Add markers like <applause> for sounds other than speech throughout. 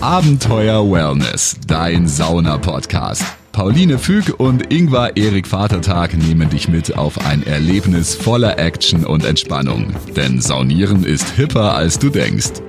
Abenteuer Wellness, dein Sauna-Podcast. Pauline Füg und Ingvar Erik Vatertag nehmen dich mit auf ein Erlebnis voller Action und Entspannung. Denn Saunieren ist hipper, als du denkst.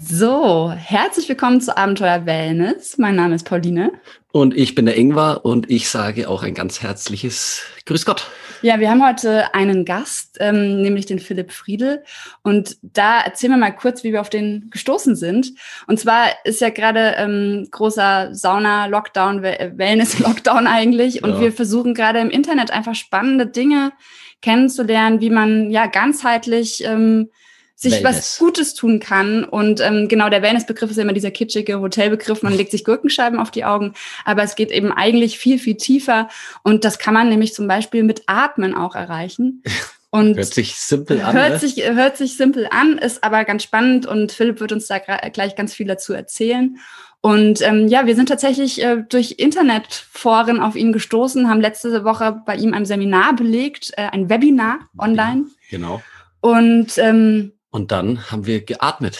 So, herzlich willkommen zu Abenteuer Wellness. Mein Name ist Pauline. Und ich bin der Ingvar und ich sage auch ein ganz herzliches Grüß Gott. Ja, wir haben heute einen Gast, ähm, nämlich den Philipp Friedel. Und da erzählen wir mal kurz, wie wir auf den gestoßen sind. Und zwar ist ja gerade ähm, großer Sauna-Lockdown, Wellness-Lockdown <laughs> eigentlich. Und ja. wir versuchen gerade im Internet einfach spannende Dinge kennenzulernen, wie man ja ganzheitlich ähm, sich Wellness. was Gutes tun kann. Und ähm, genau, der Wellness-Begriff ist ja immer dieser kitschige Hotelbegriff. Man legt sich Gurkenscheiben auf die Augen, aber es geht eben eigentlich viel, viel tiefer. Und das kann man nämlich zum Beispiel mit Atmen auch erreichen. <laughs> Und hört sich simpel an. Hört, ne? sich, hört sich simpel an, ist aber ganz spannend und Philipp wird uns da gleich ganz viel dazu erzählen. Und ähm, ja, wir sind tatsächlich äh, durch Internetforen auf ihn gestoßen, haben letzte Woche bei ihm ein Seminar belegt, äh, ein Webinar online. Genau. Und ähm, und dann haben wir geatmet.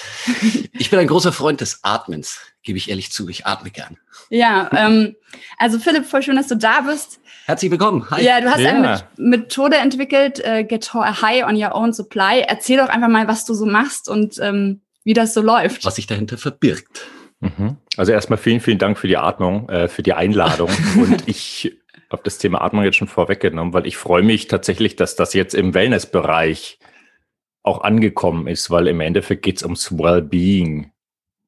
Ich bin ein großer Freund des Atmens, gebe ich ehrlich zu. Ich atme gern. Ja, ähm, also Philipp, voll schön, dass du da bist. Herzlich willkommen. Hi. Ja, du hast ja. eine Methode entwickelt, äh, Get High on Your Own Supply. Erzähl doch einfach mal, was du so machst und ähm, wie das so läuft. Was sich dahinter verbirgt. Mhm. Also erstmal vielen, vielen Dank für die Atmung, äh, für die Einladung. <laughs> und ich habe das Thema Atmung jetzt schon vorweggenommen, weil ich freue mich tatsächlich, dass das jetzt im Wellnessbereich auch angekommen ist, weil im Endeffekt geht es ums Wellbeing.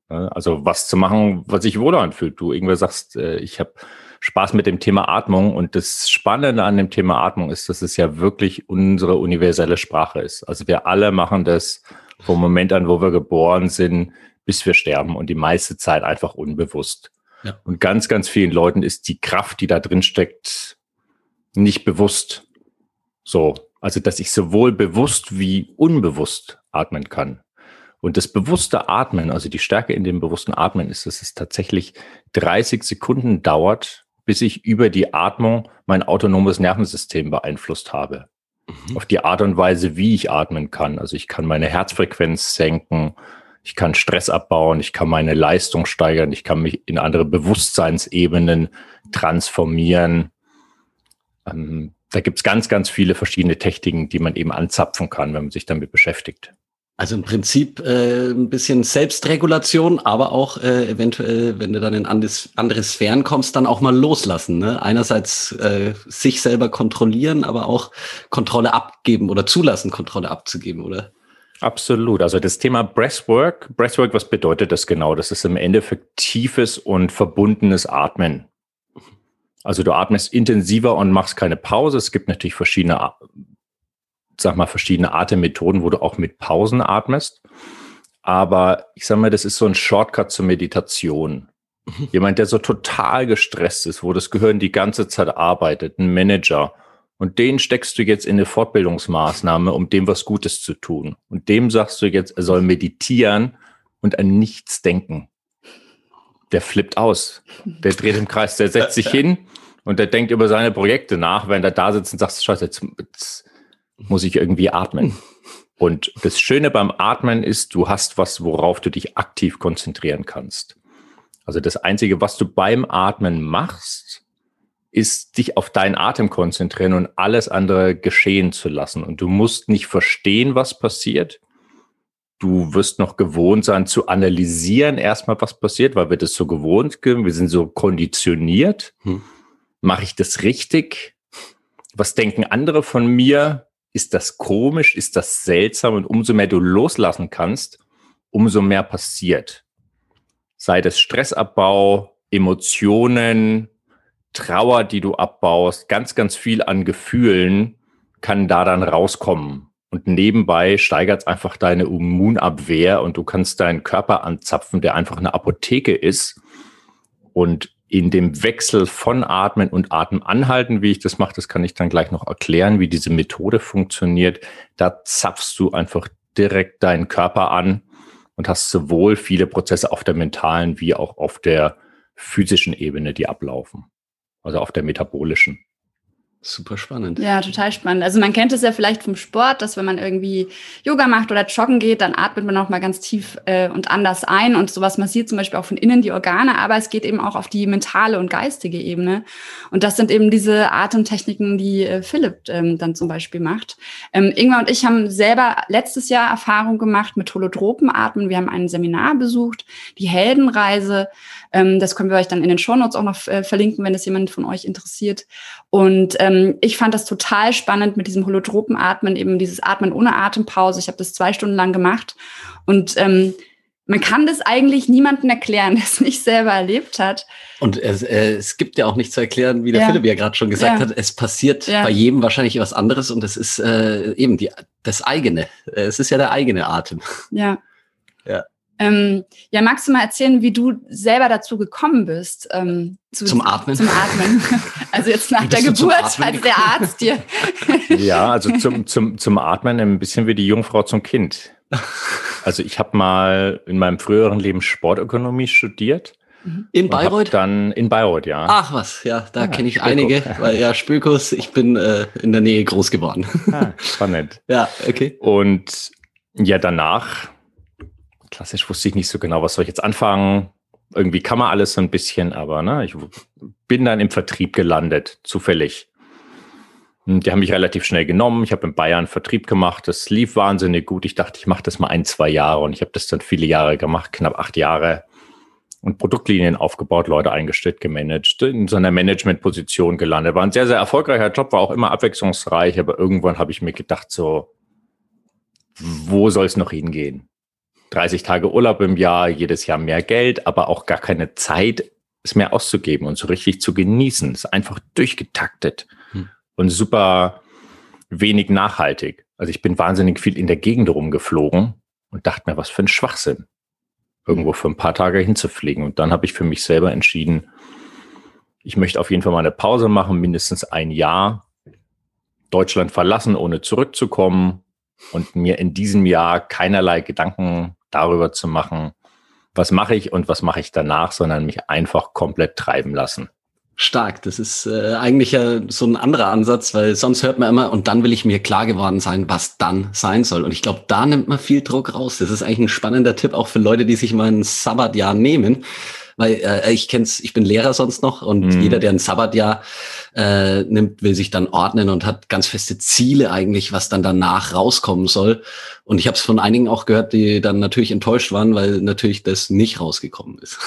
Also was zu machen, was sich wohl anfühlt. Du irgendwer sagst, äh, ich habe Spaß mit dem Thema Atmung und das Spannende an dem Thema Atmung ist, dass es ja wirklich unsere universelle Sprache ist. Also wir alle machen das vom Moment an, wo wir geboren sind, bis wir sterben und die meiste Zeit einfach unbewusst. Ja. Und ganz, ganz vielen Leuten ist die Kraft, die da drin steckt, nicht bewusst. So, also, dass ich sowohl bewusst wie unbewusst atmen kann. Und das bewusste Atmen, also die Stärke in dem bewussten Atmen ist, dass es tatsächlich 30 Sekunden dauert, bis ich über die Atmung mein autonomes Nervensystem beeinflusst habe. Mhm. Auf die Art und Weise, wie ich atmen kann. Also ich kann meine Herzfrequenz senken, ich kann Stress abbauen, ich kann meine Leistung steigern, ich kann mich in andere Bewusstseinsebenen transformieren. Ähm, da gibt's ganz, ganz viele verschiedene Techniken, die man eben anzapfen kann, wenn man sich damit beschäftigt. Also im Prinzip äh, ein bisschen Selbstregulation, aber auch äh, eventuell, wenn du dann in anderes, andere Sphären kommst, dann auch mal loslassen. Ne? Einerseits äh, sich selber kontrollieren, aber auch Kontrolle abgeben oder zulassen, Kontrolle abzugeben, oder? Absolut. Also das Thema Breathwork, Breathwork, was bedeutet das genau? Das ist im Endeffekt tiefes und verbundenes Atmen. Also du atmest intensiver und machst keine Pause. Es gibt natürlich verschiedene, sag mal, verschiedene Atemmethoden, wo du auch mit Pausen atmest. Aber ich sag mal, das ist so ein Shortcut zur Meditation. Mhm. Jemand, der so total gestresst ist, wo das Gehirn die ganze Zeit arbeitet, ein Manager. Und den steckst du jetzt in eine Fortbildungsmaßnahme, um dem was Gutes zu tun. Und dem sagst du jetzt, er soll meditieren und an nichts denken. Der flippt aus. Der dreht im Kreis, der setzt sich hin und der denkt über seine Projekte nach, wenn er da sitzt und sagt, scheiße, jetzt, jetzt muss ich irgendwie atmen. Und das Schöne beim Atmen ist, du hast was, worauf du dich aktiv konzentrieren kannst. Also das Einzige, was du beim Atmen machst, ist dich auf deinen Atem konzentrieren und alles andere geschehen zu lassen. Und du musst nicht verstehen, was passiert. Du wirst noch gewohnt sein zu analysieren erstmal, was passiert, weil wir das so gewohnt sind. Wir sind so konditioniert. Hm. Mache ich das richtig? Was denken andere von mir? Ist das komisch? Ist das seltsam? Und umso mehr du loslassen kannst, umso mehr passiert. Sei das Stressabbau, Emotionen, Trauer, die du abbaust, ganz, ganz viel an Gefühlen kann da dann rauskommen. Und nebenbei steigert es einfach deine Immunabwehr und du kannst deinen Körper anzapfen, der einfach eine Apotheke ist. Und in dem Wechsel von Atmen und Atem anhalten, wie ich das mache, das kann ich dann gleich noch erklären, wie diese Methode funktioniert. Da zapfst du einfach direkt deinen Körper an und hast sowohl viele Prozesse auf der mentalen wie auch auf der physischen Ebene, die ablaufen. Also auf der metabolischen. Super spannend. Ja, total spannend. Also man kennt es ja vielleicht vom Sport, dass wenn man irgendwie Yoga macht oder joggen geht, dann atmet man auch mal ganz tief äh, und anders ein und sowas massiert zum Beispiel auch von innen die Organe, aber es geht eben auch auf die mentale und geistige Ebene. Und das sind eben diese Atemtechniken, die äh, Philipp ähm, dann zum Beispiel macht. Ähm, Ingmar und ich haben selber letztes Jahr Erfahrung gemacht mit Holotropenatmen. Wir haben ein Seminar besucht, die Heldenreise. Ähm, das können wir euch dann in den Shownotes auch noch äh, verlinken, wenn es jemand von euch interessiert. Und ähm, ich fand das total spannend mit diesem Holotropenatmen, eben dieses Atmen ohne Atempause. Ich habe das zwei Stunden lang gemacht und ähm, man kann das eigentlich niemandem erklären, <laughs> der es nicht selber erlebt hat. Und es, äh, es gibt ja auch nicht zu erklären, wie der Ja. Philipp ja gerade schon gesagt Ja. hat. Es passiert Ja. bei jedem wahrscheinlich was anderes und es ist äh, eben die, das eigene. Äh, Es ist ja der eigene Atem. Ja. Ja. Ähm, ja, magst du mal erzählen, wie du selber dazu gekommen bist? Ähm, zu, Zum Atmen? Zum Atmen. <laughs> Also jetzt nach der Geburt, als der? Arzt dir. <laughs> Ja, also zum, zum, zum Atmen ein bisschen wie die Jungfrau zum Kind. Also ich habe mal in meinem früheren Leben Sportökonomie studiert. In Bayreuth? Dann in Bayreuth, ja. Ach was, ja, da Ja, kenne ich Spöko. einige, weil ja, Spökos, ich bin äh, in der Nähe groß geworden. Ah, spannend. <laughs> ja, okay. Und ja, danach, klassisch wusste ich nicht so genau, was soll ich jetzt anfangen. Irgendwie kann man alles so ein bisschen, aber ne, ich bin dann im Vertrieb gelandet, zufällig. Und Die haben mich relativ schnell genommen. Ich habe in Bayern Vertrieb gemacht. Das lief wahnsinnig gut. Ich dachte, ich mache das mal ein, zwei Jahre. Und ich habe das dann viele Jahre gemacht, knapp acht Jahre. Und Produktlinien aufgebaut, Leute eingestellt, gemanagt, in so einer Managementposition gelandet. War ein sehr, sehr erfolgreicher Job, war auch immer abwechslungsreich. Aber irgendwann habe ich mir gedacht, so, wo soll es noch hingehen? 30 Tage Urlaub im Jahr, jedes Jahr mehr Geld, aber auch gar keine Zeit, es mehr auszugeben und so richtig zu genießen. Es ist einfach durchgetaktet Hm. und super wenig nachhaltig. Also ich bin wahnsinnig viel in der Gegend rumgeflogen und dachte mir, was für ein Schwachsinn, irgendwo für ein paar Tage hinzufliegen. Und dann habe ich für mich selber entschieden, ich möchte auf jeden Fall mal eine Pause machen, mindestens ein Jahr, Deutschland verlassen, ohne zurückzukommen und mir in diesem Jahr keinerlei Gedanken darüber zu machen, was mache ich und was mache ich danach, sondern mich einfach komplett treiben lassen. Stark. Das ist äh, eigentlich ja so ein anderer Ansatz, weil sonst hört man immer, und dann will ich mir klar geworden sein, was dann sein soll. Und ich glaube, da nimmt man viel Druck raus. Das ist eigentlich ein spannender Tipp auch für Leute, die sich mal ein Sabbatjahr nehmen. Weil äh, ich kenn's, ich bin Lehrer sonst noch und Mhm. jeder, der ein Sabbatjahr äh, nimmt, will sich dann ordnen und hat ganz feste Ziele eigentlich, was dann danach rauskommen soll. Und ich habe es von einigen auch gehört, die dann natürlich enttäuscht waren, weil natürlich das nicht rausgekommen ist.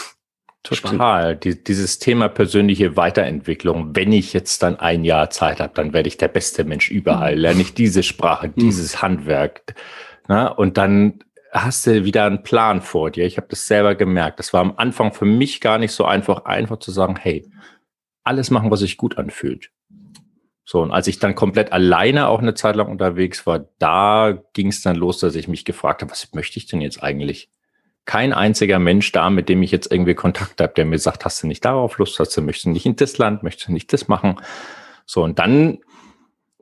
Total. Die, dieses Thema persönliche Weiterentwicklung. Wenn ich jetzt dann ein Jahr Zeit habe, dann werde ich der beste Mensch überall. Lerne ich diese Sprache, dieses Handwerk. Na, und dann hast du wieder einen Plan vor dir. Ich habe das selber gemerkt. Das war am Anfang für mich gar nicht so einfach, einfach zu sagen, hey, alles machen, was sich gut anfühlt. So, und als ich dann komplett alleine auch eine Zeit lang unterwegs war, da ging es dann los, dass ich mich gefragt habe, was möchte ich denn jetzt eigentlich? Kein einziger Mensch da, mit dem ich jetzt irgendwie Kontakt habe, der mir sagt, hast du nicht darauf Lust, hast du, möchtest du nicht in das Land, möchtest du nicht das machen? So, und dann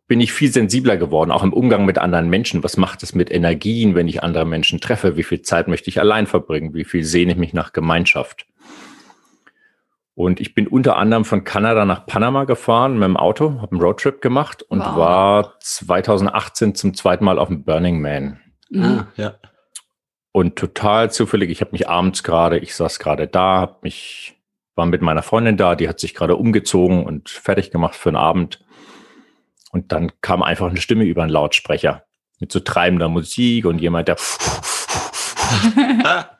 bin ich viel sensibler geworden, auch im Umgang mit anderen Menschen. Was macht es mit Energien, wenn ich andere Menschen treffe? Wie viel Zeit möchte ich allein verbringen? Wie viel sehne ich mich nach Gemeinschaft? Und ich bin unter anderem von Kanada nach Panama gefahren mit dem Auto, habe einen Roadtrip gemacht und Wow. war 2018 zum zweiten Mal auf dem Burning Man. Mhm. Ah, ja. Und total zufällig, ich habe mich abends gerade, ich saß gerade da, hab mich, war mit meiner Freundin da, die hat sich gerade umgezogen und fertig gemacht für den Abend. Und dann kam einfach eine Stimme über einen Lautsprecher mit so treibender Musik und jemand, der <laughs> <laughs>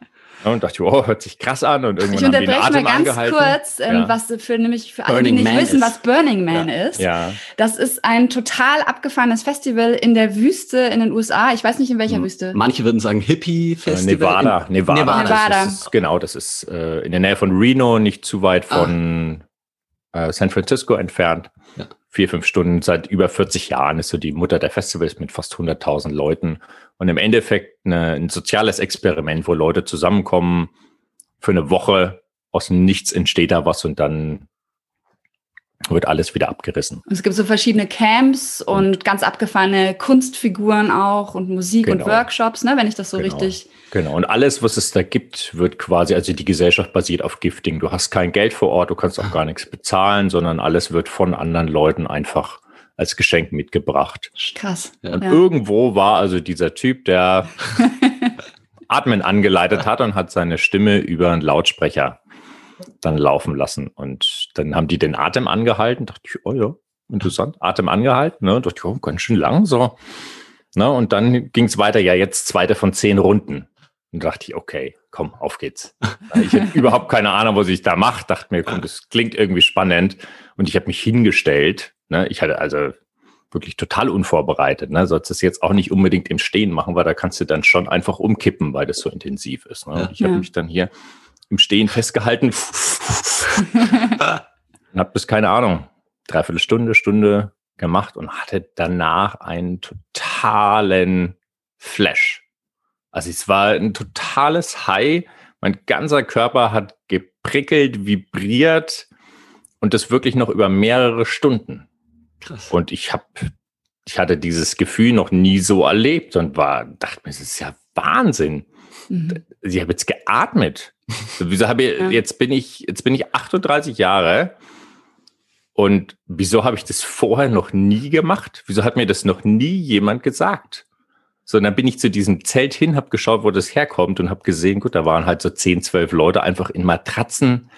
und dachte, oh, hört sich krass an und Ich irgendwann haben den unterbreche mal Atem ganz angehalten. kurz, ähm, Ja. was für nämlich für alle, die nicht Man wissen, ist. was Burning Man ist. Ja, Das ist ein total abgefahrenes Festival in der Wüste in den USA. Ich weiß nicht in welcher Wüste. Manche würden sagen äh, Hippie-Festival. Nevada, In- Nevada. Nevada. Nevada. Das ist, genau, das ist äh, in der Nähe von Reno, nicht zu weit von äh, San Francisco entfernt. Ja. Vier, fünf Stunden, seit über 40 Jahren ist so die Mutter der Festivals mit fast 100.000 Leuten. Und im Endeffekt eine, ein soziales Experiment, wo Leute zusammenkommen für eine Woche. Aus dem Nichts entsteht da was und dann wird alles wieder abgerissen. Und es gibt so verschiedene Camps und ganz abgefahrene Kunstfiguren auch und Musik Genau. und Workshops, ne, wenn ich das so Genau. richtig. Genau. Und alles, was es da gibt, wird quasi, also die Gesellschaft basiert auf Gifting. Du hast kein Geld vor Ort, du kannst auch gar nichts bezahlen, sondern alles wird von anderen Leuten einfach als Geschenk mitgebracht. Krass. Ja. Und Ja. irgendwo war also dieser Typ, der <laughs> Atmen angeleitet hat und hat seine Stimme über einen Lautsprecher dann laufen lassen. Und dann haben die den Atem angehalten. Dachte ich, oh ja, interessant. Atem angehalten. Ne? Dachte ich, oh, ganz schön lang so. Ne? Und dann ging es weiter. Ja, jetzt zweite von zehn Runden. Und dachte ich, okay, komm, auf geht's. Ich hatte <laughs> überhaupt keine Ahnung, was ich da mache. Dachte mir, komm, das klingt irgendwie spannend. Und ich habe mich hingestellt. Ne? Ich hatte also wirklich total unvorbereitet. Ne? Sollst das jetzt auch nicht unbedingt im Stehen machen, weil da kannst du dann schon einfach umkippen, weil das so intensiv ist. Ne? Ja. Und ich habe Ja. mich dann hier im Stehen festgehalten <laughs> und habe bis, keine Ahnung, dreiviertel Stunde, Stunde gemacht und hatte danach einen totalen Flash. Also es war ein totales High. Mein ganzer Körper hat geprickelt, vibriert und das wirklich noch über mehrere Stunden. Krass. Und ich habe, ich hatte dieses Gefühl noch nie so erlebt und war, dachte mir, das ist ja Wahnsinn. Mhm. Ich habe jetzt geatmet. Wieso habe ich, Ja. jetzt bin ich, jetzt bin ich 38 Jahre und wieso habe ich das vorher noch nie gemacht? Wieso hat mir das noch nie jemand gesagt? So, und dann bin ich zu diesem Zelt hin, habe geschaut, wo das herkommt und habe gesehen, gut, da waren halt so 10, 12 Leute einfach in Matratzen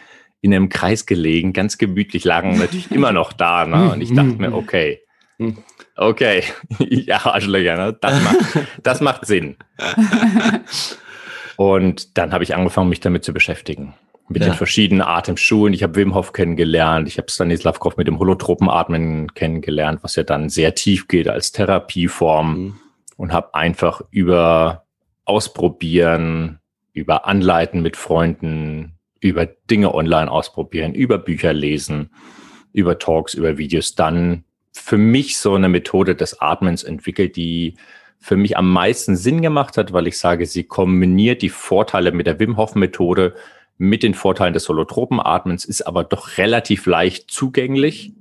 in einem Kreis gelegen, ganz gemütlich, lagen natürlich <laughs> immer noch da. Ne? Und ich dachte mir, okay, okay, <laughs> ja, Arschlöcher, ne? das, macht, das macht Sinn. <laughs> Und dann habe ich angefangen, mich damit zu beschäftigen. Mit Ja. den verschiedenen Atemschulen. Ich habe Wim Hof kennengelernt. Ich habe Stanislav Grof mit dem Holotropenatmen kennengelernt, was ja dann sehr tief geht als Therapieform. Mhm. Und habe einfach über Ausprobieren, über Anleiten mit Freunden, über Dinge online ausprobieren, über Bücher lesen, über Talks, über Videos dann für mich so eine Methode des Atmens entwickelt, die für mich am meisten Sinn gemacht hat, weil ich sage, sie kombiniert die Vorteile mit der Wim Hof Methode mit den Vorteilen des Holotropenatmens, ist aber doch relativ leicht zugänglich.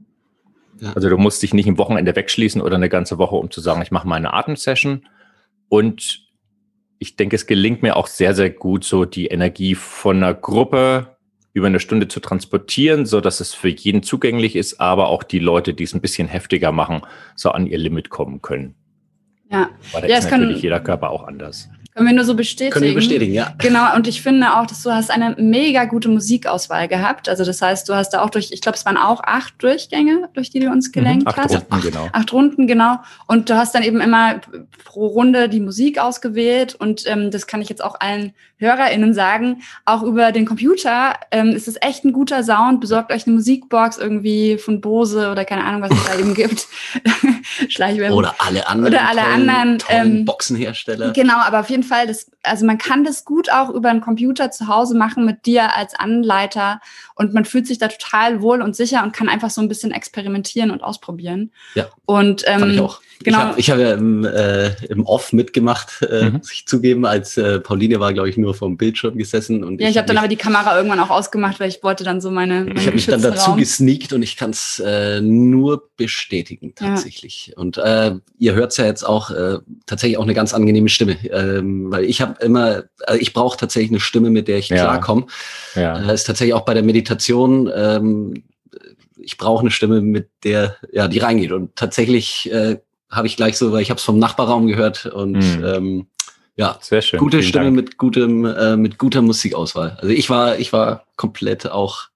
Ja. Also du musst dich nicht im Wochenende wegschließen oder eine ganze Woche, um zu sagen, ich mache meine Atemsession. Und ich denke, es gelingt mir auch sehr, sehr gut, so die Energie von einer Gruppe über eine Stunde zu transportieren, so dass es für jeden zugänglich ist, aber auch die Leute, die es ein bisschen heftiger machen, so an ihr Limit kommen können. Ja, Weil da Ja, ist es kann- natürlich jeder Körper auch anders. Können wir nur so bestätigen. Können wir bestätigen, ja. Genau, und ich finde auch, dass du hast eine mega gute Musikauswahl gehabt. Also das heißt, du hast da auch durch, ich glaube, es waren auch acht Durchgänge, durch die du uns gelenkt Mhm, Acht hast. Runden, genau. Acht Runden, genau. Und du hast dann eben immer pro Runde die Musik ausgewählt. Und ähm, das kann ich jetzt auch allen HörerInnen sagen. Auch über den Computer ähm, ist es echt ein guter Sound. Besorgt euch eine Musikbox irgendwie von Bose oder keine Ahnung, was es da eben gibt. <laughs> Schleichwerbung. Oder alle anderen. Oder alle tollen, anderen, Tollen ähm, Boxenhersteller. Genau, aber auf jeden Fall, das, also man kann das gut auch über einen Computer zu Hause machen mit dir als Anleiter und man fühlt sich da total wohl und sicher und kann einfach so ein bisschen experimentieren und ausprobieren. Ja. Und ähm, ich auch. Genau. Ich habe ich hab ja im, äh, im Off mitgemacht, äh, Mhm. muss ich zugeben, als äh, Pauline war, glaube ich, nur vom Bildschirm gesessen. Und ja, ich habe dann aber die Kamera irgendwann auch ausgemacht, weil ich wollte dann so meine, meine Ich habe mich dann dazu gesneakt und ich kann es äh, nur bestätigen, Ja. tatsächlich. Und äh, ihr hört ja jetzt auch äh, tatsächlich auch eine ganz angenehme Stimme. Ähm, weil ich habe immer, also ich brauche tatsächlich eine Stimme, mit der ich Ja. klarkomme. Ja. Äh, ist tatsächlich auch bei der Meditation, ähm, ich brauche eine Stimme, mit der, ja, die reingeht. Und tatsächlich äh, habe ich gleich so, weil ich habe es vom Nachbarraum gehört und Mhm. ähm, ja, Sehr schön. gute Vielen Stimme Dank. mit gutem, äh, mit guter Musikauswahl. Also ich war, ich war komplett auch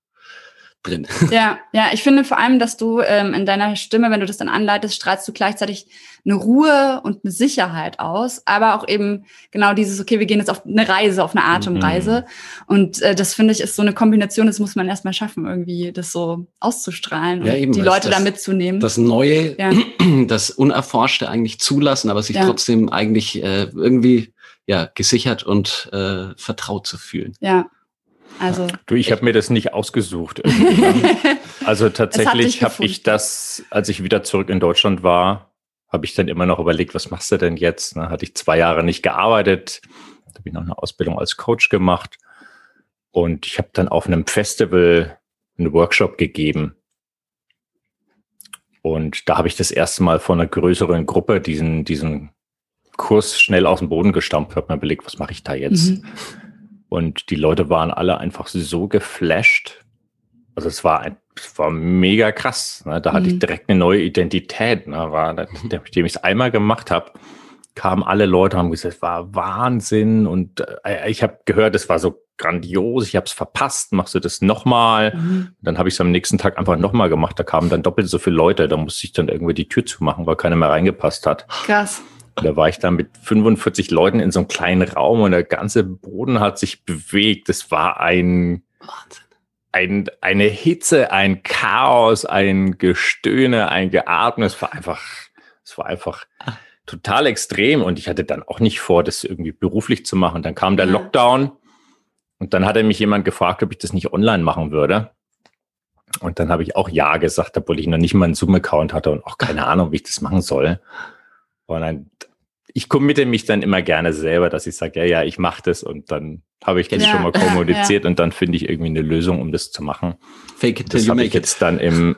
drin. <laughs> Ja, ja, ich finde vor allem, dass du ähm, in deiner Stimme, wenn du das dann anleitest, strahlst du gleichzeitig eine Ruhe und eine Sicherheit aus, aber auch eben genau dieses, okay, wir gehen jetzt auf eine Reise, auf eine Atemreise. Und äh, das finde ich ist so eine Kombination, das muss man erstmal schaffen, irgendwie das so auszustrahlen Ja, und eben, die Leute das- da mitzunehmen. Das Neue, Ja. <clears throat> das Unerforschte eigentlich zulassen, aber sich Ja. trotzdem eigentlich äh, irgendwie ja gesichert und äh, vertraut zu fühlen. ja. Also. Du, ich habe mir das nicht ausgesucht. Also <laughs> dich tatsächlich habe ich das, als ich wieder zurück in Deutschland war, habe ich dann immer noch überlegt, was machst du denn jetzt? Ne? Hatte ich zwei Jahre nicht gearbeitet, da habe ich noch eine Ausbildung als Coach gemacht und ich habe dann auf einem Festival einen Workshop gegeben Und da habe ich das erste Mal von einer größeren Gruppe diesen, diesen Kurs schnell aus dem Boden gestampft, habe mir überlegt, was mache ich da jetzt? Mhm. Und die Leute waren alle einfach so geflasht. Also es war ein, es war mega krass. Ne? Da mhm. hatte ich mhm. direkt eine neue Identität. Ne? War, nachdem ich es einmal gemacht habe, kamen alle Leute, haben gesagt, es war Wahnsinn. Und äh, ich habe gehört, es war so grandios, ich habe es verpasst, machst du das nochmal? Mhm. Dann habe ich es am nächsten Tag einfach nochmal gemacht. Da kamen dann doppelt so viele Leute. Da musste ich dann irgendwie die Tür zumachen, weil keiner mehr reingepasst hat. Krass. Da war ich dann mit 45 Leuten in so einem kleinen Raum und der ganze Boden hat sich bewegt. Das war ein, ein, eine Hitze, ein Chaos, ein Gestöhne, ein Geatme. Es war einfach, es war einfach ah. total extrem und ich hatte dann auch nicht vor, das irgendwie beruflich zu machen. Dann kam der Lockdown und dann hatte mich jemand gefragt, ob ich das nicht online machen würde. Und dann habe ich auch Ja gesagt, obwohl ich noch nicht mal einen Zoom-Account hatte und auch keine Ahnung, wie ich das machen soll. Und dann, ich committe mich dann immer gerne selber, dass ich sage, ja, ja, ich mache das und dann habe ich das ja, schon mal kommuniziert ja. und dann finde ich irgendwie eine Lösung, um das zu machen. Fake it till das habe ich jetzt dann im,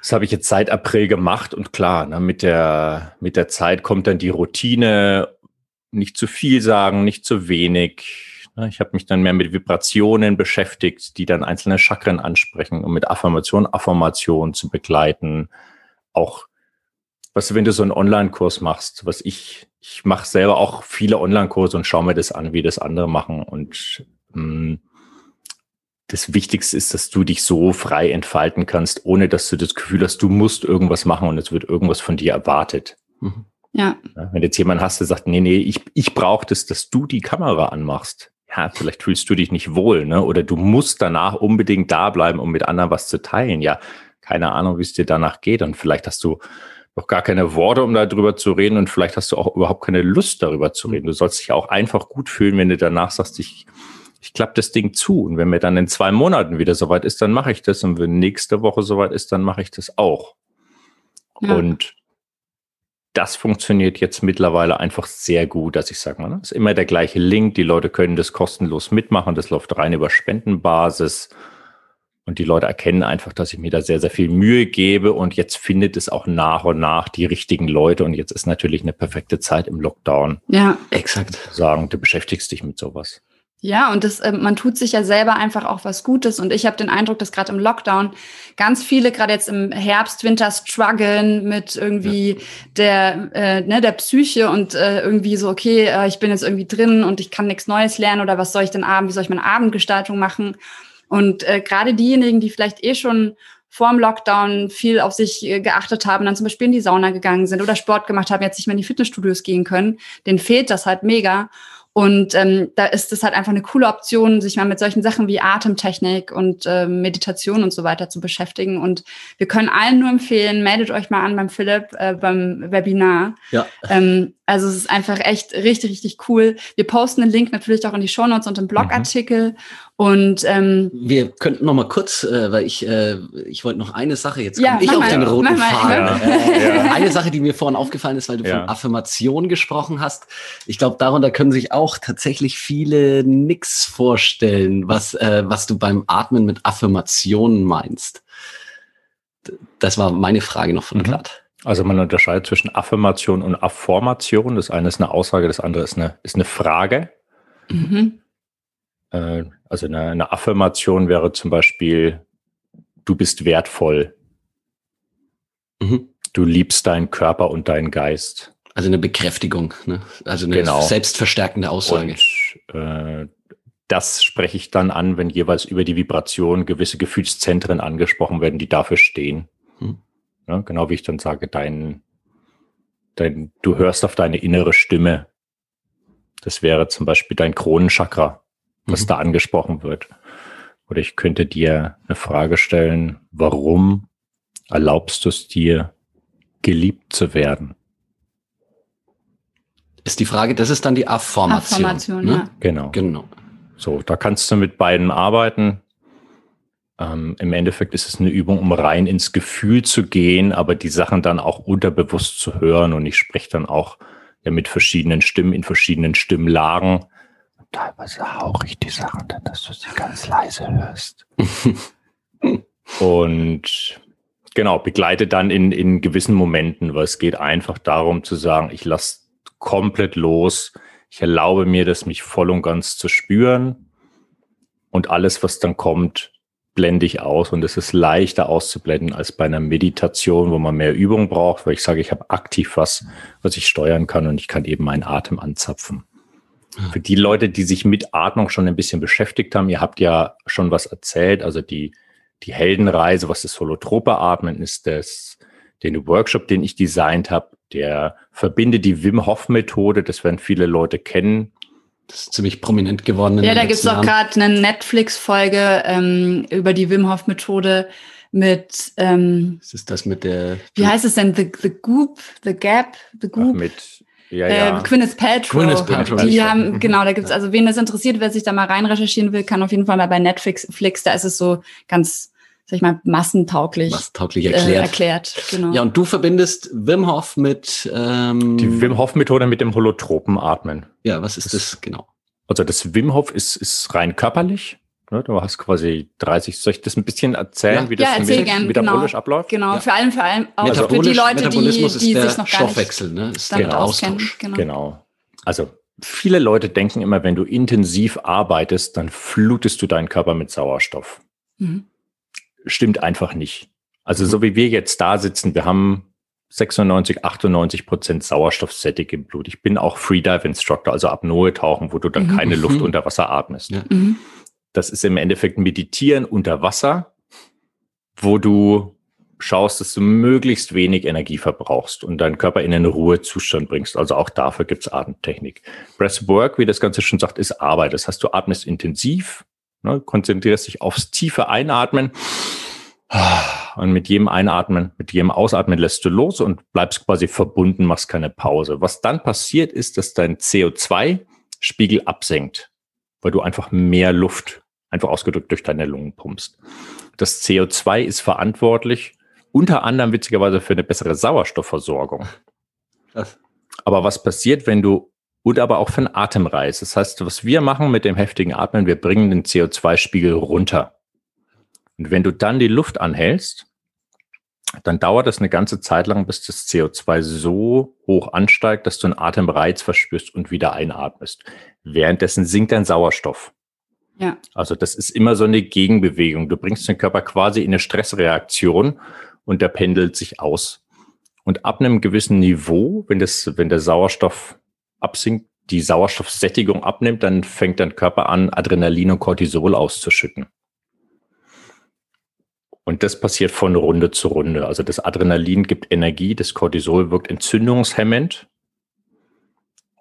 das habe ich jetzt seit April gemacht und klar, ne, mit der, mit der Zeit kommt dann die Routine, nicht zu viel sagen, nicht zu wenig. Ne. Ich habe mich dann mehr mit Vibrationen beschäftigt, die dann einzelne Chakren ansprechen, um mit Affirmation, Affirmation zu begleiten. Auch was, wenn du so einen Online-Kurs machst, was ich, ich mache selber auch viele Online-Kurse und schaue mir das an, wie das andere machen. Und mh, mm, das Wichtigste ist, dass du dich so frei entfalten kannst, ohne dass du das Gefühl hast, du musst irgendwas machen und es wird irgendwas von dir erwartet. Mhm. Ja. ja. Wenn jetzt jemand hast, der sagt, nee, nee, ich, ich brauche das, dass du die Kamera anmachst. Ja, vielleicht fühlst du dich nicht wohl, ne? Oder du musst danach unbedingt da bleiben, um mit anderen was zu teilen. Ja, keine Ahnung, wie es dir danach geht. Und vielleicht hast du noch gar keine Worte, um darüber zu reden und vielleicht hast du auch überhaupt keine Lust darüber zu reden. Du sollst dich auch einfach gut fühlen, wenn du danach sagst, ich, ich klappe das Ding zu und wenn mir dann in zwei Monaten wieder soweit ist, dann mache ich das und wenn nächste Woche soweit ist, dann mache ich das auch. Ja. Und das funktioniert jetzt mittlerweile einfach sehr gut, dass ich sage mal, ist immer der gleiche Link, die Leute können das kostenlos mitmachen, das läuft rein über Spendenbasis und die Leute erkennen einfach, dass ich mir da sehr, sehr viel Mühe gebe. Und jetzt findet es auch nach und nach die richtigen Leute. Und jetzt ist natürlich eine perfekte Zeit im Lockdown. Ja, exakt. Sagen, du beschäftigst dich mit sowas. Ja, und das, äh, man tut sich ja selber einfach auch was Gutes. Und ich habe den Eindruck, dass gerade im Lockdown ganz viele, gerade jetzt im Herbst, Winter, strugglen mit irgendwie ja. der, äh, ne, der Psyche und äh, irgendwie so, okay, äh, ich bin jetzt irgendwie drin und ich kann nichts Neues lernen oder was soll ich denn abend, wie soll ich meine Abendgestaltung machen? Und äh, gerade diejenigen, die vielleicht eh schon vor dem Lockdown viel auf sich äh, geachtet haben, dann zum Beispiel in die Sauna gegangen sind oder Sport gemacht haben, jetzt nicht mehr in die Fitnessstudios gehen können, denen fehlt das halt mega. Und ähm, da ist es halt einfach eine coole Option, sich mal mit solchen Sachen wie Atemtechnik und äh, Meditation und so weiter zu beschäftigen. Und wir können allen nur empfehlen, meldet euch mal an beim Philipp äh, beim Webinar. Ja. Ähm, also es ist einfach echt richtig, richtig cool. Wir posten den Link natürlich auch in die Shownotes und im Blogartikel. Mhm. Und ähm, wir könnten noch mal kurz, äh, weil ich äh, ich wollte noch eine Sache jetzt komme ja, ich auf mal, den roten Faden. Ja, ja. <laughs> Eine Sache, die mir vorhin aufgefallen ist, weil du von Affirmation gesprochen hast. Ich glaube, darunter können sich auch tatsächlich viele nix vorstellen, was äh, was du beim Atmen mit Affirmationen meinst. Das war meine Frage noch von mhm. Glatt. Also man unterscheidet zwischen Affirmation und Afformation. Das eine ist eine Aussage, das andere ist eine, ist eine Frage. Mhm. Äh, also eine, eine Affirmation wäre zum Beispiel, du bist wertvoll. Mhm. Du liebst deinen Körper und deinen Geist. Also eine Bekräftigung, ne? also eine genau. selbstverstärkende Aussage. Und, äh, das spreche ich dann an, wenn jeweils über die Vibration gewisse Gefühlszentren angesprochen werden, die dafür stehen. Mhm. Ja, genau wie ich dann sage, dein, dein, du hörst auf deine innere Stimme. Das wäre zum Beispiel dein Kronenchakra, was mhm. da angesprochen wird. Oder ich könnte dir eine Frage stellen, warum erlaubst du es dir, geliebt zu werden? Ist die Frage, das ist dann die Affirmation. Affirmation, ne? ja. Genau. Genau. So, da kannst du mit beiden arbeiten. Ähm, Im Endeffekt ist es eine Übung, um rein ins Gefühl zu gehen, aber die Sachen dann auch unterbewusst zu hören. Und ich spreche dann auch ja, mit verschiedenen Stimmen in verschiedenen Stimmlagen. Teilweise hauche ich die Sachen dann, dass du sie ganz leise hörst. <laughs> und Genau, begleite dann in, in gewissen Momenten, weil es geht einfach darum zu sagen, ich lasse komplett los, ich erlaube mir das, mich voll und ganz zu spüren und alles, was dann kommt, blende ich aus und es ist leichter auszublenden als bei einer Meditation, wo man mehr Übung braucht, weil ich sage, ich habe aktiv was, was ich steuern kann und ich kann eben meinen Atem anzapfen. Für die Leute, die sich mit Atmung schon ein bisschen beschäftigt haben, ihr habt ja schon was erzählt, also die, die Heldenreise, was das holotrope Atmen ist, das, den Workshop, den ich designt habe, der verbindet die Wim Hof Methode, das werden viele Leute kennen, das ist ziemlich prominent geworden. ja, da gibt's auch gerade eine Netflix-Folge ähm, über die Wim Hof-Methode mit. Ähm, Was ist das mit der? Wie heißt es denn? The, the Goop, The Gap, The Goop. Ach, mit ja, ja. Äh, Gwyneth Paltrow. Gwyneth Paltrow. Die haben, genau, da gibt's also wen das interessiert, wer sich da mal rein recherchieren will, kann auf jeden Fall mal bei Netflix, Flix, da ist es so ganz sag ich mal, massentauglich, massentauglich erklärt. Äh, erklärt genau. Ja, und du verbindest Wim Hof mit ähm, die Wim Hof Methode mit dem holotropen Atmen. Ja, was ist das, das genau? Also das Wim Hof ist, ist rein körperlich. Ne? Du hast quasi 30, soll ich das ein bisschen erzählen, ja. wie das ja, erzähl gern, metabolisch genau. abläuft? Genau, Ja. vor allem, vor allem auch Metabolisch- für die Leute, die, die der sich noch gar Stoffwechsel, nicht ne? Ist auskennen. Austausch. Genau. Genau. Also viele Leute denken immer, wenn du intensiv arbeitest, dann flutest du deinen Körper mit Sauerstoff. Mhm. Stimmt einfach nicht. Also so wie wir jetzt da sitzen, wir haben 96, 98 Prozent Sauerstoffsättig im Blut. Ich bin auch Freedive Instructor, also Apnoe tauchen, wo du dann Mhm. keine Luft Mhm. unter Wasser atmest. Ja. Mhm. Das ist im Endeffekt Meditieren unter Wasser, wo du schaust, dass du möglichst wenig Energie verbrauchst und deinen Körper in einen Ruhezustand bringst. Also auch dafür gibt's Atemtechnik. Breathwork, wie das Ganze schon sagt, ist Arbeit. Das heißt, du atmest intensiv, ne, konzentrierst dich aufs tiefe Einatmen und mit jedem Einatmen, mit jedem Ausatmen lässt du los und bleibst quasi verbunden, machst keine Pause. Was dann passiert ist, dass dein CO2-Spiegel absenkt, weil du einfach mehr Luft, einfach ausgedrückt, durch deine Lungen pumpst. Das CO2 ist verantwortlich, unter anderem witzigerweise für eine bessere Sauerstoffversorgung. Krass. Aber was passiert, wenn du und aber auch für den Atemreis? Das heißt, was wir machen mit dem heftigen Atmen, wir bringen den CO2-Spiegel runter. Und wenn du dann die Luft anhältst, dann dauert es eine ganze Zeit lang, bis das CO2 so hoch ansteigt, dass du einen Atemreiz verspürst und wieder einatmest. Währenddessen sinkt dein Sauerstoff. Ja. Also das ist immer so eine Gegenbewegung. Du bringst den Körper quasi in eine Stressreaktion und der pendelt sich aus. Und ab einem gewissen Niveau, wenn das, wenn der Sauerstoff absinkt, die Sauerstoffsättigung abnimmt, dann fängt dein Körper an, Adrenalin und Cortisol auszuschütten. Und das passiert von Runde zu Runde. Also das Adrenalin gibt Energie, das Cortisol wirkt entzündungshemmend.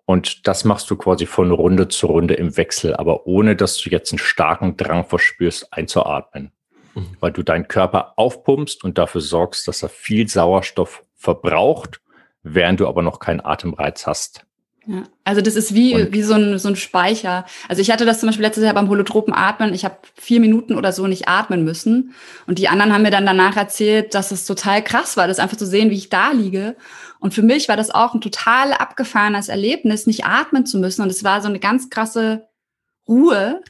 Und das machst du quasi von Runde zu Runde im Wechsel, aber ohne dass du jetzt einen starken Drang verspürst, einzuatmen. Mhm. Weil du deinen Körper aufpumpst und dafür sorgst, dass er viel Sauerstoff verbraucht, während du aber noch keinen Atemreiz hast. Ja, also das ist wie, Und- wie so ein, so ein Speicher. Also ich hatte das zum Beispiel letztes Jahr beim holotropen Atmen. Ich habe vier Minuten oder so nicht atmen müssen. Und die anderen haben mir dann danach erzählt, dass es total krass war, das einfach zu sehen, wie ich da liege. Und für mich war das auch ein total abgefahrenes Erlebnis, nicht atmen zu müssen. Und es war so eine ganz krasse Ruhe.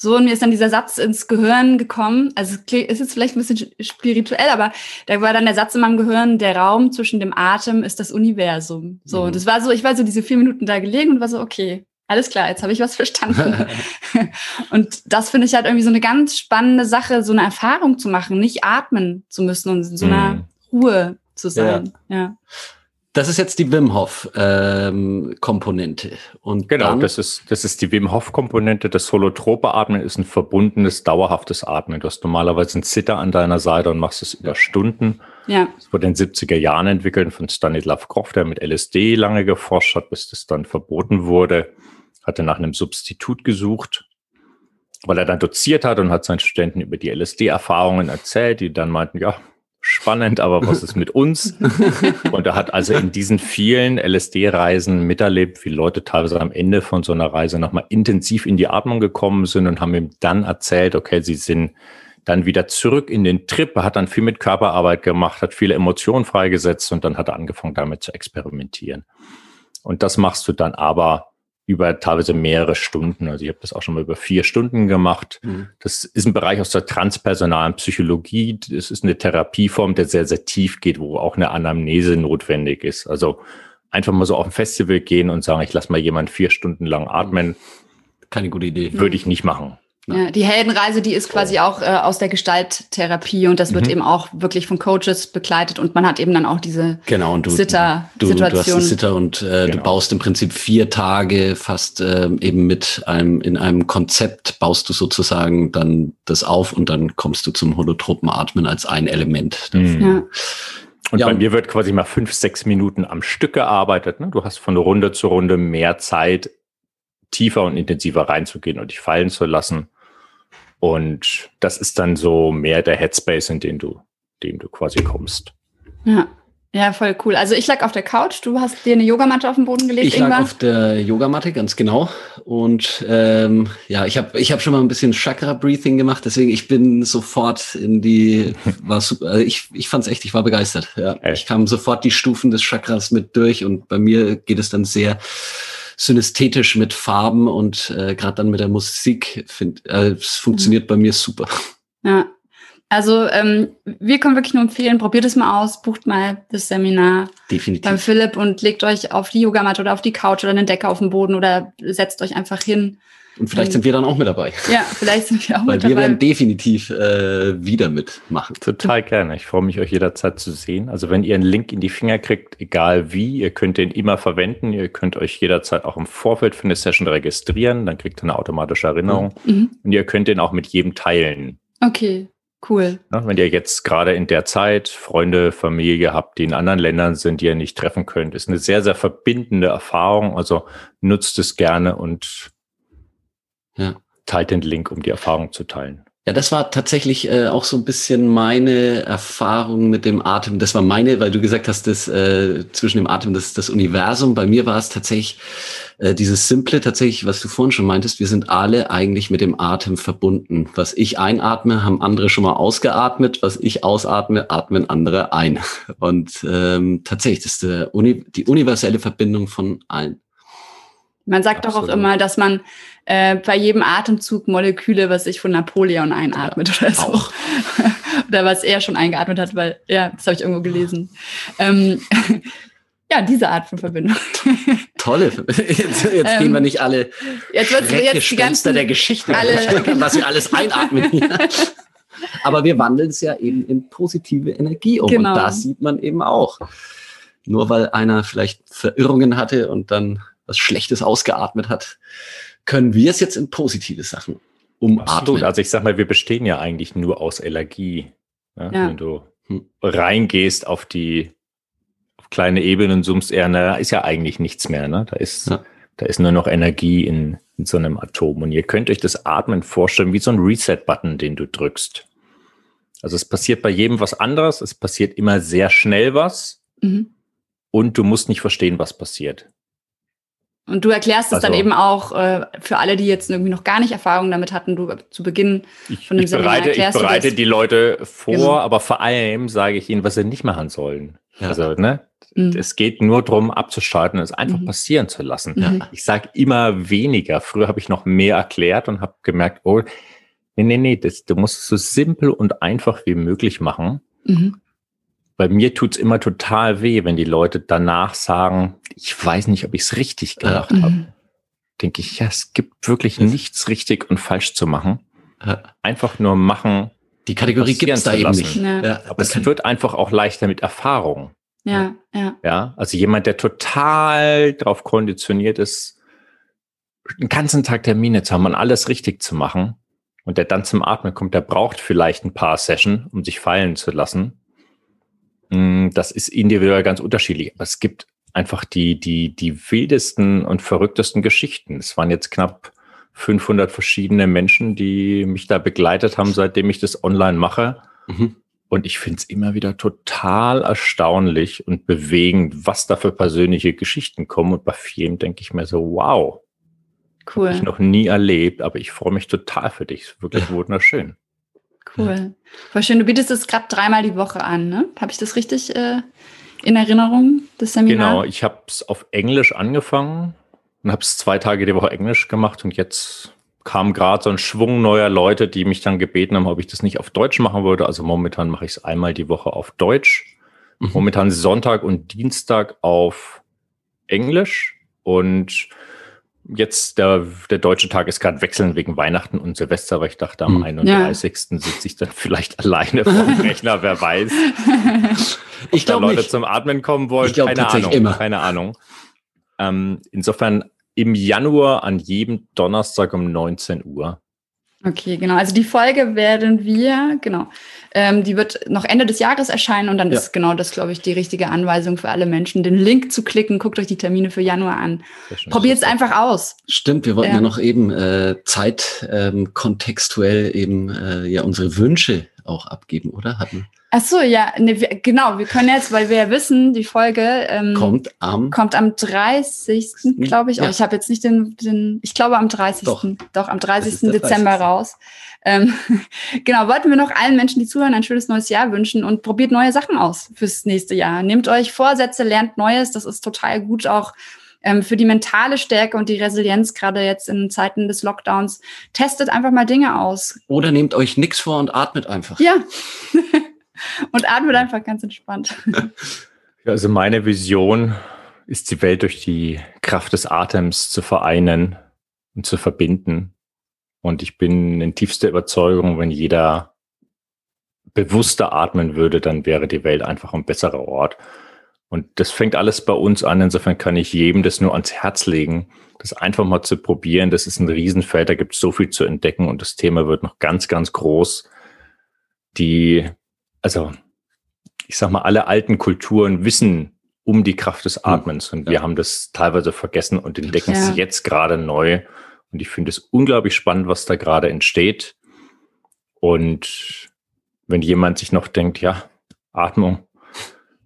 So, und mir ist dann dieser Satz ins Gehirn gekommen. Also es ist jetzt vielleicht ein bisschen spirituell, aber da war dann der Satz in meinem Gehirn, der Raum zwischen dem Atem ist das Universum. So, Mhm. das war so, ich war so diese vier Minuten da gelegen und war so, okay, alles klar, jetzt habe ich was verstanden. <laughs> und das finde ich halt irgendwie so eine ganz spannende Sache, so eine Erfahrung zu machen, nicht atmen zu müssen und in so einer Mhm. Ruhe zu sein. Ja. Das ist jetzt die Wim Hof ähm, Komponente. Und Genau, dann, das ist, das ist die Wim Hof Komponente. Das holotrope Atmen ist ein verbundenes, dauerhaftes Atmen. Du hast normalerweise einen Zitter an deiner Seite und machst es über Stunden. ja. Das wurde in den 70er Jahren entwickelt von Stanislav Grof, der mit LSD lange geforscht hat, bis das dann verboten wurde. Hatte nach einem Substitut gesucht, weil er dann doziert hat und hat seinen Studenten über die LSD-Erfahrungen erzählt, die dann meinten, ja, spannend, aber was ist mit uns? <laughs> und er hat also in diesen vielen LSD-Reisen miterlebt, wie Leute teilweise am Ende von so einer Reise nochmal intensiv in die Atmung gekommen sind und haben ihm dann erzählt, okay, sie sind dann wieder zurück in den Trip, er hat dann viel mit Körperarbeit gemacht, hat viele Emotionen freigesetzt und dann hat er angefangen damit zu experimentieren. Und das machst du dann aber über teilweise mehrere Stunden. Also ich habe das auch schon mal über vier Stunden gemacht. Mhm. Das ist ein Bereich aus der transpersonalen Psychologie. Das ist eine Therapieform, der sehr, sehr tief geht, wo auch eine Anamnese notwendig ist. Also einfach mal so auf ein Festival gehen und sagen, ich lasse mal jemand vier Stunden lang atmen. Keine gute Idee. Würde ich nicht machen. Ja, die Heldenreise, die ist quasi auch äh, aus der Gestalttherapie und das wird mhm. eben auch wirklich von Coaches begleitet und man hat eben dann auch diese genau, und du, Sitter-Situation. Du, du hast einen Sitter und äh, genau. du baust im Prinzip vier Tage fast äh, eben mit einem, in einem Konzept baust du sozusagen dann das auf und dann kommst du zum holotropen Atmen als ein Element. Mhm. Ja. Und ja, bei mir wird quasi mal fünf, sechs Minuten am Stück gearbeitet. Ne? Du hast von Runde zu Runde mehr Zeit, tiefer und intensiver reinzugehen und dich fallen zu lassen. Und das ist dann so mehr der Headspace, in den du, dem du quasi kommst. Ja. Ja, voll cool. Also ich lag auf der Couch, du hast dir eine Yogamatte auf den Boden gelegt. Ich lag Ingmar. auf der Yogamatte, ganz genau. Und ähm, ja, ich habe ich hab schon mal ein bisschen Chakra-Breathing gemacht, deswegen ich bin sofort in die, war super, also ich, ich fand es echt, ich war begeistert. Ja. Ich kam sofort die Stufen des Chakras mit durch und bei mir geht es dann sehr synästhetisch mit Farben und äh, gerade dann mit der Musik, find, äh, es funktioniert mhm. bei mir super. Ja, also ähm, wir können wirklich nur empfehlen, probiert es mal aus, bucht mal das Seminar Definitiv. beim Philipp und legt euch auf die Yogamatte oder auf die Couch oder eine Decke auf den Boden oder setzt euch einfach hin und vielleicht sind wir dann auch mit dabei. Ja, vielleicht sind wir auch Weil mit dabei. Weil wir werden definitiv äh, wieder mitmachen. Total gerne. Ich freue mich, euch jederzeit zu sehen. Also wenn ihr einen Link in die Finger kriegt, egal wie, ihr könnt den immer verwenden. Ihr könnt euch jederzeit auch im Vorfeld für eine Session registrieren. Dann kriegt ihr eine automatische Erinnerung. Mhm. Und ihr könnt den auch mit jedem teilen. Okay. Cool. Ja, wenn ihr jetzt gerade in der Zeit Freunde, Familie habt, die in anderen Ländern sind, die ihr nicht treffen könnt, ist eine sehr, sehr verbindende Erfahrung. Also nutzt es gerne und ja. Teilt den Link, um die Erfahrung zu teilen. Ja, das war tatsächlich äh, auch so ein bisschen meine Erfahrung mit dem Atem. Das war meine, weil du gesagt hast, das äh, zwischen dem Atem das, das Universum. Bei mir war es tatsächlich äh, dieses Simple, tatsächlich, was du vorhin schon meintest. Wir sind alle eigentlich mit dem Atem verbunden. Was ich einatme, haben andere schon mal ausgeatmet. Was ich ausatme, atmen andere ein. <laughs> Und ähm, tatsächlich, das ist der Uni die universelle Verbindung von allen. Man sagt Absolut. doch auch immer, dass man äh, bei jedem Atemzug Moleküle, was ich von Napoleon einatmet oder so. Auch. <laughs> oder was er schon eingeatmet hat, weil, ja, das habe ich irgendwo gelesen. Ähm, <laughs> ja, diese Art von Verbindung. <laughs> Tolle. Jetzt, jetzt ähm, gehen wir nicht alle jetzt wird's, jetzt die ganzen, der Geschichte, alle, was wir alles einatmen. Aber wir wandeln es ja eben in positive Energie um. Genau. Und das sieht man eben auch. Nur weil einer vielleicht Verirrungen hatte und dann was Schlechtes ausgeatmet hat, können wir es jetzt in positive Sachen umatmen. Absolut. Also ich sag mal, wir bestehen ja eigentlich nur aus Energie. Ja? Ja. Wenn du hm. reingehst auf die auf kleine Ebene und zoomst eher, na, da ist ja eigentlich nichts mehr. Ne? Da ist, ja. da ist nur noch Energie in, in so einem Atom. Und ihr könnt euch das Atmen vorstellen wie so ein Reset-Button, den du drückst. Also es passiert bei jedem was anderes. Es passiert immer sehr schnell was. Mhm. Und du musst nicht verstehen, was passiert. Und du erklärst es also, dann eben auch äh, für alle, die jetzt irgendwie noch gar nicht Erfahrung damit hatten, du zu Beginn von dem ich Seminar bereite, erklärst Ich bereite die Leute vor, genau. aber vor allem sage ich ihnen, was sie nicht machen sollen. Ja. Also, ne? Mhm. Es geht nur darum, abzuschalten und es einfach mhm. passieren zu lassen. Mhm. Ich sage immer weniger. Früher habe ich noch mehr erklärt und habe gemerkt, oh, nee, nee, nee, das, du musst es so simpel und einfach wie möglich machen. Mhm bei mir tut's immer total weh, wenn die Leute danach sagen, ich weiß nicht, ob ich es richtig gemacht ja. habe. Mhm. Denke ich, ja, es gibt wirklich nichts richtig und falsch zu machen. Ja. Einfach nur machen. Die Kategorie gibt's da eben nicht. Ja. aber es wird einfach auch leichter mit Erfahrung. Ja, ja. Ja, also jemand, der total darauf konditioniert ist, einen ganzen Tag Termine zu haben und alles richtig zu machen und der dann zum Atmen kommt, der braucht vielleicht ein paar Sessions, um sich fallen zu lassen. Mm, das ist individuell ganz unterschiedlich. Aber es gibt einfach die, die, die wildesten und verrücktesten Geschichten. Es waren jetzt knapp 500 verschiedene Menschen, die mich da begleitet haben, seitdem ich das online mache. Mhm. Und ich finde es immer wieder total erstaunlich und bewegend, was da für persönliche Geschichten kommen. Und bei vielen denke ich mir so, wow. Cool. Habe ich noch nie erlebt, aber ich freue mich total für dich. Wirklich wunderschön. Cool. Voll schön. Du bietest es gerade dreimal die Woche an, ne? Habe ich das richtig äh, in Erinnerung, das Seminar? Genau, ich habe es auf Englisch angefangen und habe es zwei Tage die Woche Englisch gemacht und jetzt kam gerade so ein Schwung neuer Leute, die mich dann gebeten haben, ob ich das nicht auf Deutsch machen würde. Also momentan mache ich es einmal die Woche auf Deutsch. Mhm. Momentan Sonntag und Dienstag auf Englisch und jetzt der, der deutsche Tag ist gerade wechseln wegen Weihnachten und Silvester, weil ich dachte, am 31. Ja. sitze ich dann vielleicht <laughs> alleine vor dem Rechner, wer weiß. <laughs> ich glaube Leute nicht. zum Atmen kommen wollen, ich keine Ahnung. Immer. Keine Ahnung. Ähm, insofern im Januar an jedem Donnerstag um 19 Uhr. Okay, genau. Also die Folge werden wir, genau, ähm, die wird noch Ende des Jahres erscheinen und dann ja. ist genau das, glaube ich, die richtige Anweisung für alle Menschen, den Link zu klicken. Guckt euch die Termine für Januar an. Probiert es einfach aus. Stimmt, wir wollten ja, ja noch eben äh, zeitkontextuell ähm, eben äh, ja unsere Wünsche auch abgeben, oder? Hatten Ach so, ja, ne, wir, genau. Wir können jetzt, weil wir ja wissen, die Folge ähm, kommt am kommt am 30. glaube ich. Ja. Oh, ich habe jetzt nicht den, den, ich glaube am 30. Doch, Doch am 30. Dezember 30. raus. Ähm, <laughs> genau, wollten wir noch allen Menschen, die zuhören, ein schönes neues Jahr wünschen und probiert neue Sachen aus fürs nächste Jahr. Nehmt euch Vorsätze, lernt Neues. Das ist total gut auch ähm, für die mentale Stärke und die Resilienz, gerade jetzt in Zeiten des Lockdowns. Testet einfach mal Dinge aus. Oder nehmt euch nichts vor und atmet einfach. Ja. <laughs> und atmet einfach ganz entspannt. <laughs> also meine Vision ist die Welt durch die Kraft des Atems zu vereinen und zu verbinden. Und ich bin in tiefster Überzeugung, wenn jeder bewusster atmen würde, dann wäre die Welt einfach ein besserer Ort. Und das fängt alles bei uns an. Insofern kann ich jedem das nur ans Herz legen, das einfach mal zu probieren. Das ist ein Riesenfeld, da gibt es so viel zu entdecken und das Thema wird noch ganz, ganz groß. Die also ich sag mal, alle alten Kulturen wissen um die Kraft des hm. Atmens und ja. wir haben das teilweise vergessen und entdecken ja. es jetzt gerade neu. Und ich finde es unglaublich spannend, was da gerade entsteht. Und wenn jemand sich noch denkt, ja, Atmung,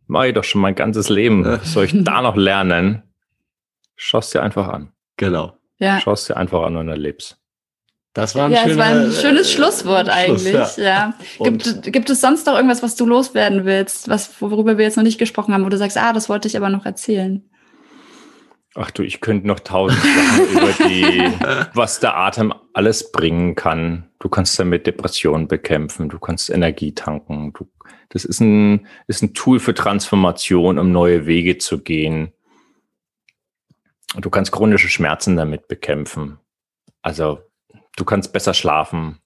mache ich doch schon mein ganzes Leben, was soll ich da noch lernen? Schau es dir einfach an. Genau. Ja. Schau es dir einfach an und erlebst. Das war ein, ja, schöner, war ein schönes äh, Schlusswort eigentlich. Schluss, ja. ja. Gibt, gibt es sonst noch irgendwas, was du loswerden willst, was, worüber wir jetzt noch nicht gesprochen haben, wo du sagst, ah, das wollte ich aber noch erzählen? Ach du, ich könnte noch tausend Sachen <laughs> über die, was der Atem alles bringen kann. Du kannst damit Depressionen bekämpfen, du kannst Energie tanken. Du, das ist ein, ist ein Tool für Transformation, um neue Wege zu gehen. Du kannst chronische Schmerzen damit bekämpfen. Also du kannst besser schlafen.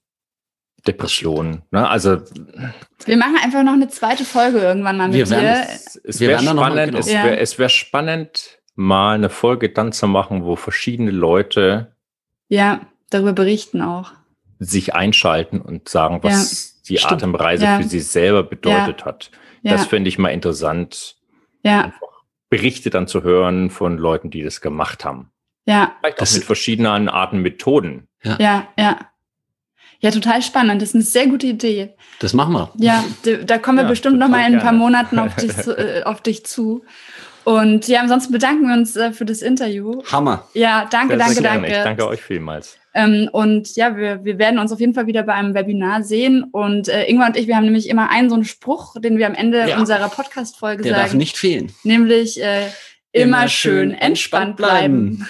Depressionen. Ne? Also wir machen einfach noch eine zweite Folge irgendwann mal mit dir. Es, es wäre spannend, es wäre ja. wär spannend, mal eine Folge dann zu machen, wo verschiedene Leute ja darüber berichten auch sich einschalten und sagen, was ja, die stimmt. Atemreise ja. für sie selber bedeutet hat. Das finde ich mal interessant. Ja. Berichte dann zu hören von Leuten, die das gemacht haben. Ja. Vielleicht auch mit verschiedenen Arten Methoden. Ja. ja, ja. Ja, total spannend. Das ist eine sehr gute Idee. Das machen wir. Ja, da kommen wir ja, bestimmt noch mal in ein paar Monaten auf dich, <laughs> zu, äh, auf dich zu. Und ja, ansonsten bedanken wir uns äh, für das Interview. Hammer. Ja, danke, sehr, danke, sehr danke. Ich danke euch vielmals. Ähm, und ja, wir, wir werden uns auf jeden Fall wieder bei einem Webinar sehen. Und äh, Ingwer und ich, wir haben nämlich immer einen so einen Spruch, den wir am Ende ja. unserer Podcast-Folge sagen. Der darf nicht fehlen. Nämlich äh, immer, immer schön entspannt bleiben. bleiben.